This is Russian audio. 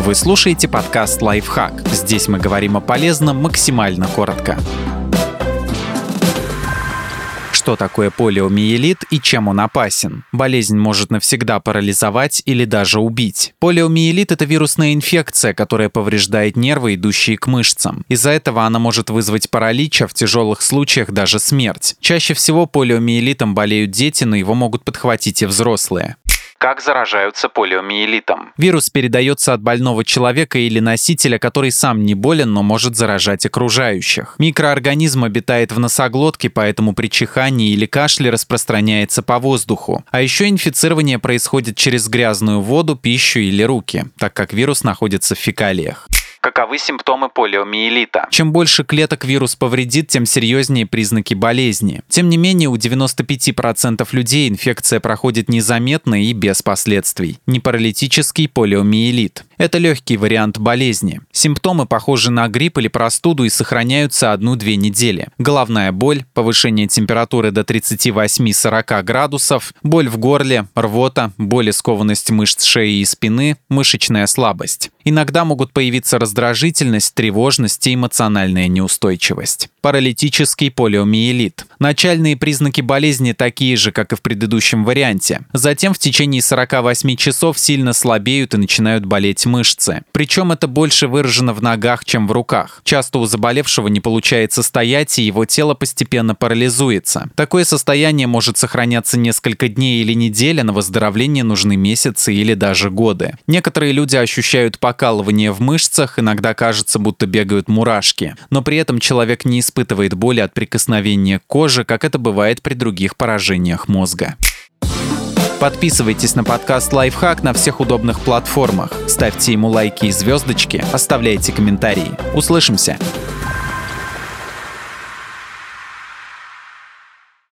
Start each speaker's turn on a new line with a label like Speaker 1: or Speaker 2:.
Speaker 1: Вы слушаете подкаст «Лайфхак». Здесь мы говорим о полезном максимально коротко. Что такое полиомиелит и чем он опасен? Болезнь может навсегда парализовать или даже убить. Полиомиелит – это вирусная инфекция, которая повреждает нервы, идущие к мышцам. Из-за этого она может вызвать паралич, а в тяжелых случаях даже смерть. Чаще всего полиомиелитом болеют дети, но его могут подхватить и взрослые. Как заражаются полиомиелитом? Вирус передается от больного человека или носителя, который сам не болен, но может заражать окружающих. Микроорганизм обитает в носоглотке, поэтому при чихании или кашле распространяется по воздуху. А еще инфицирование происходит через грязную воду, пищу или руки, так как вирус находится в фекалиях. Каковы симптомы полиомиелита? Чем больше клеток вирус повредит, тем серьезнее признаки болезни. Тем не менее, у 95% людей инфекция проходит незаметно и без последствий. Непаралитический полиомиелит. Это легкий вариант болезни. Симптомы похожи на грипп или простуду и сохраняются одну-две недели. Головная боль, повышение температуры до 38-40 градусов, боль в горле, рвота, боль и скованность мышц шеи и спины, мышечная слабость. Иногда могут появиться раздражительность, тревожность и эмоциональная неустойчивость. Паралитический полиомиелит. Начальные признаки болезни такие же, как и в предыдущем варианте. Затем в течение 48 часов сильно слабеют и начинают болеть мышцы. Причем это больше выражено в ногах, чем в руках. Часто у заболевшего не получается стоять, и его тело постепенно парализуется. Такое состояние может сохраняться несколько дней или недель, а на выздоровление нужны месяцы или даже годы. Некоторые люди ощущают покалывание в мышцах, иногда кажется, будто бегают мурашки. Но при этом человек не испытывает боли от прикосновения к коже, как это бывает при других поражениях мозга. Подписывайтесь на подкаст «Лайфхак» на всех удобных платформах. Ставьте ему лайки и звездочки, оставляйте комментарии. Услышимся!